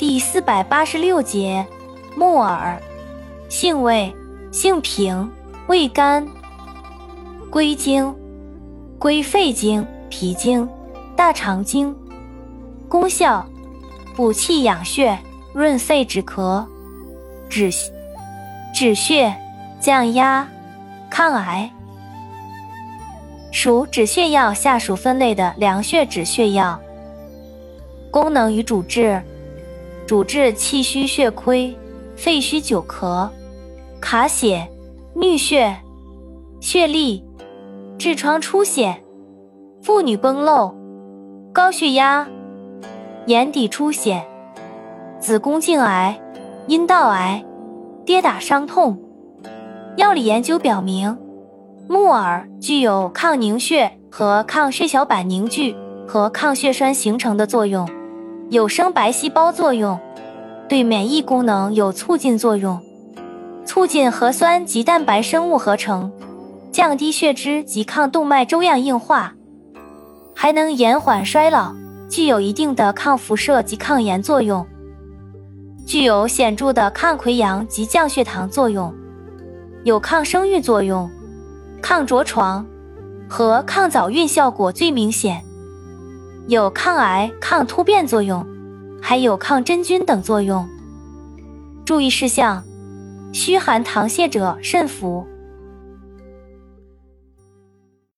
第四百八十六节，木耳，性味，性平，味甘，归经，归肺经、脾经、大肠经。功效，补气养血，润肺止咳，止止血，降压，抗癌。属止血药下属分类的凉血止血药。功能与主治。主治气虚血亏、肺虚久咳、卡血、衄血、血痢、痔疮出血、妇女崩漏、高血压、眼底出血、子宫颈癌、阴道癌、跌打伤痛。药理研究表明，木耳具有抗凝血和抗血小板凝聚和抗血栓形成的作用。有生白细胞作用，对免疫功能有促进作用，促进核酸及蛋白生物合成，降低血脂及抗动脉粥样硬化，还能延缓衰老，具有一定的抗辐射及抗炎作用，具有显著的抗溃疡及降血糖作用，有抗生育作用，抗着床和抗早孕效果最明显。有抗癌、抗突变作用，还有抗真菌等作用。注意事项：虚寒溏泻者慎服。